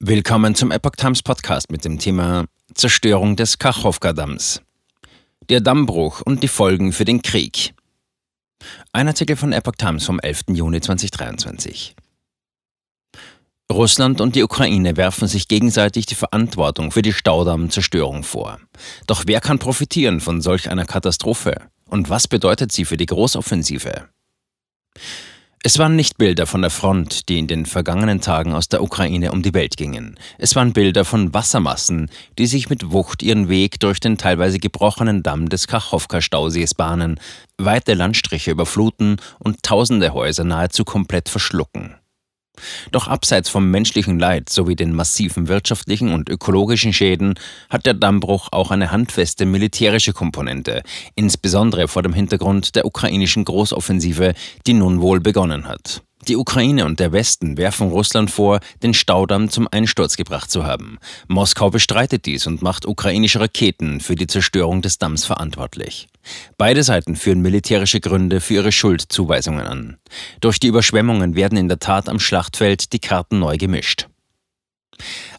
Willkommen zum Epoch Times Podcast mit dem Thema Zerstörung des Kachowka-Damms. Der Dammbruch und die Folgen für den Krieg. Ein Artikel von Epoch Times vom 11. Juni 2023. Russland und die Ukraine werfen sich gegenseitig die Verantwortung für die Staudammzerstörung vor. Doch wer kann profitieren von solch einer Katastrophe? Und was bedeutet sie für die Großoffensive? Es waren nicht Bilder von der Front, die in den vergangenen Tagen aus der Ukraine um die Welt gingen. Es waren Bilder von Wassermassen, die sich mit Wucht ihren Weg durch den teilweise gebrochenen Damm des Kachowka-Stausees bahnen, weite Landstriche überfluten und tausende Häuser nahezu komplett verschlucken. Doch abseits vom menschlichen Leid sowie den massiven wirtschaftlichen und ökologischen Schäden hat der Dammbruch auch eine handfeste militärische Komponente, insbesondere vor dem Hintergrund der ukrainischen Großoffensive, die nun wohl begonnen hat. Die Ukraine und der Westen werfen Russland vor, den Staudamm zum Einsturz gebracht zu haben. Moskau bestreitet dies und macht ukrainische Raketen für die Zerstörung des Damms verantwortlich. Beide Seiten führen militärische Gründe für ihre Schuldzuweisungen an. Durch die Überschwemmungen werden in der Tat am Schlachtfeld die Karten neu gemischt.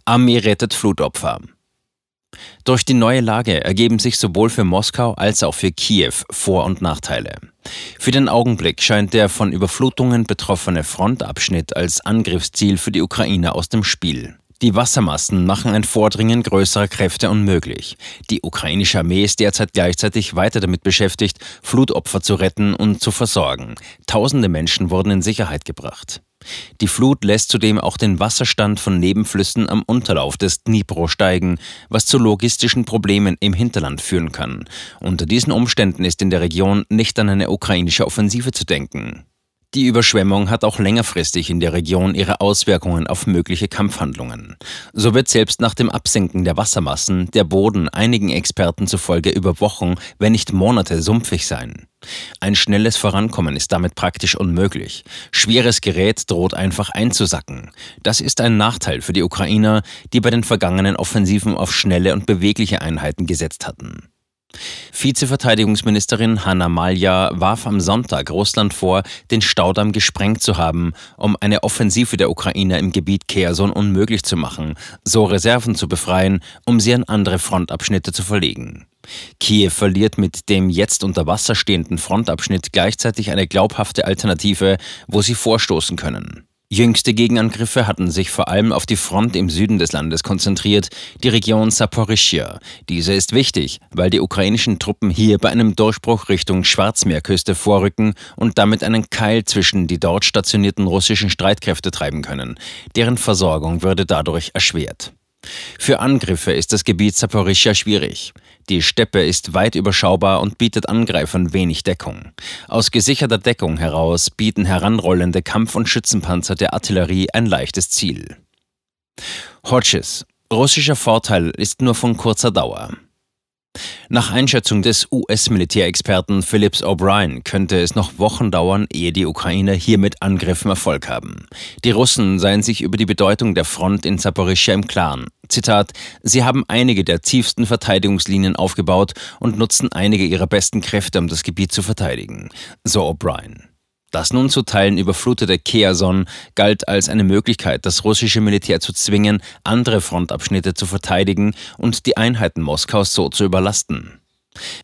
Armee rettet Flutopfer. Durch die neue Lage ergeben sich sowohl für Moskau als auch für Kiew Vor- und Nachteile. Für den Augenblick scheint der von Überflutungen betroffene Frontabschnitt als Angriffsziel für die Ukraine aus dem Spiel. Die Wassermassen machen ein Vordringen größerer Kräfte unmöglich. Die ukrainische Armee ist derzeit gleichzeitig weiter damit beschäftigt, Flutopfer zu retten und zu versorgen. Tausende Menschen wurden in Sicherheit gebracht. Die Flut lässt zudem auch den Wasserstand von Nebenflüssen am Unterlauf des Dnipro steigen, was zu logistischen Problemen im Hinterland führen kann. Unter diesen Umständen ist in der Region nicht an eine ukrainische Offensive zu denken. Die Überschwemmung hat auch längerfristig in der Region ihre Auswirkungen auf mögliche Kampfhandlungen. So wird selbst nach dem Absenken der Wassermassen der Boden einigen Experten zufolge über Wochen, wenn nicht Monate sumpfig sein. Ein schnelles Vorankommen ist damit praktisch unmöglich. Schweres Gerät droht einfach einzusacken. Das ist ein Nachteil für die Ukrainer, die bei den vergangenen Offensiven auf schnelle und bewegliche Einheiten gesetzt hatten. Vizeverteidigungsministerin Hanna Malja warf am Sonntag Russland vor, den Staudamm gesprengt zu haben, um eine Offensive der Ukrainer im Gebiet Kherson unmöglich zu machen, so Reserven zu befreien, um sie an andere Frontabschnitte zu verlegen. Kiew verliert mit dem jetzt unter Wasser stehenden Frontabschnitt gleichzeitig eine glaubhafte Alternative, wo sie vorstoßen können. Jüngste Gegenangriffe hatten sich vor allem auf die Front im Süden des Landes konzentriert, die Region Saporischia. Diese ist wichtig, weil die ukrainischen Truppen hier bei einem Durchbruch Richtung Schwarzmeerküste vorrücken und damit einen Keil zwischen die dort stationierten russischen Streitkräfte treiben können. Deren Versorgung würde dadurch erschwert. Für Angriffe ist das Gebiet Saporischia schwierig. Die Steppe ist weit überschaubar und bietet Angreifern wenig Deckung. Aus gesicherter Deckung heraus bieten heranrollende Kampf- und Schützenpanzer der Artillerie ein leichtes Ziel. Hodges. Russischer Vorteil ist nur von kurzer Dauer. Nach Einschätzung des US-Militärexperten Phillips O'Brien könnte es noch Wochen dauern, ehe die Ukrainer hier mit Angriffen Erfolg haben. Die Russen seien sich über die Bedeutung der Front in Saporischschja im Klaren. Zitat, sie haben einige der tiefsten Verteidigungslinien aufgebaut und nutzen einige ihrer besten Kräfte, um das Gebiet zu verteidigen. So O'Brien. Das nun zu Teilen überflutete Keason galt als eine Möglichkeit, das russische Militär zu zwingen, andere Frontabschnitte zu verteidigen und die Einheiten Moskaus so zu überlasten.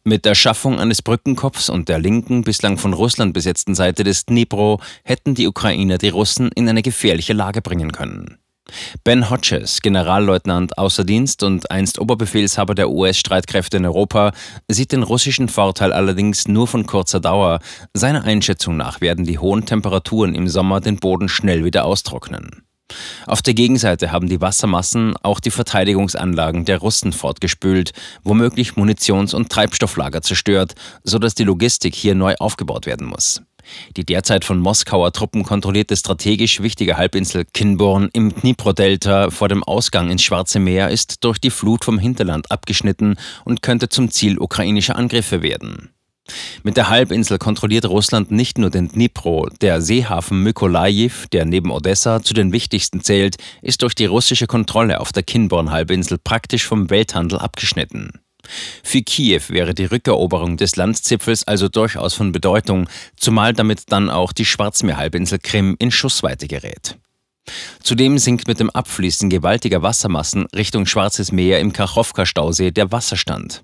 Mit der Schaffung eines Brückenkopfs und der linken, bislang von Russland besetzten Seite des Dnipro hätten die Ukrainer die Russen in eine gefährliche Lage bringen können. Ben Hodges, Generalleutnant außer Dienst und einst Oberbefehlshaber der US-Streitkräfte in Europa, sieht den russischen Vorteil allerdings nur von kurzer Dauer. Seiner Einschätzung nach werden die hohen Temperaturen im Sommer den Boden schnell wieder austrocknen. Auf der Gegenseite haben die Wassermassen auch die Verteidigungsanlagen der Russen fortgespült, womöglich Munitions- und Treibstofflager zerstört, sodass die Logistik hier neu aufgebaut werden muss. Die derzeit von Moskauer Truppen kontrollierte strategisch wichtige Halbinsel Kinborn im Dnipro-Delta vor dem Ausgang ins Schwarze Meer ist durch die Flut vom Hinterland abgeschnitten und könnte zum Ziel ukrainischer Angriffe werden. Mit der Halbinsel kontrolliert Russland nicht nur den Dnipro, der Seehafen Mykolajiw, der neben Odessa zu den wichtigsten zählt, ist durch die russische Kontrolle auf der Kinborn-Halbinsel praktisch vom Welthandel abgeschnitten. Für Kiew wäre die Rückeroberung des Landzipfels also durchaus von Bedeutung, zumal damit dann auch die Schwarzmeerhalbinsel Krim in Schussweite gerät. Zudem sinkt mit dem Abfließen gewaltiger Wassermassen Richtung Schwarzes Meer im Kachowka-Stausee der Wasserstand.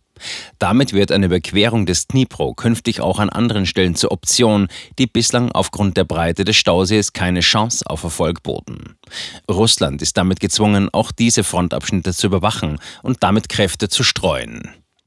Damit wird eine Überquerung des Dnipro künftig auch an anderen Stellen zur Option, die bislang aufgrund der Breite des Stausees keine Chance auf Erfolg boten. Russland ist damit gezwungen, auch diese Frontabschnitte zu überwachen und damit Kräfte zu streuen.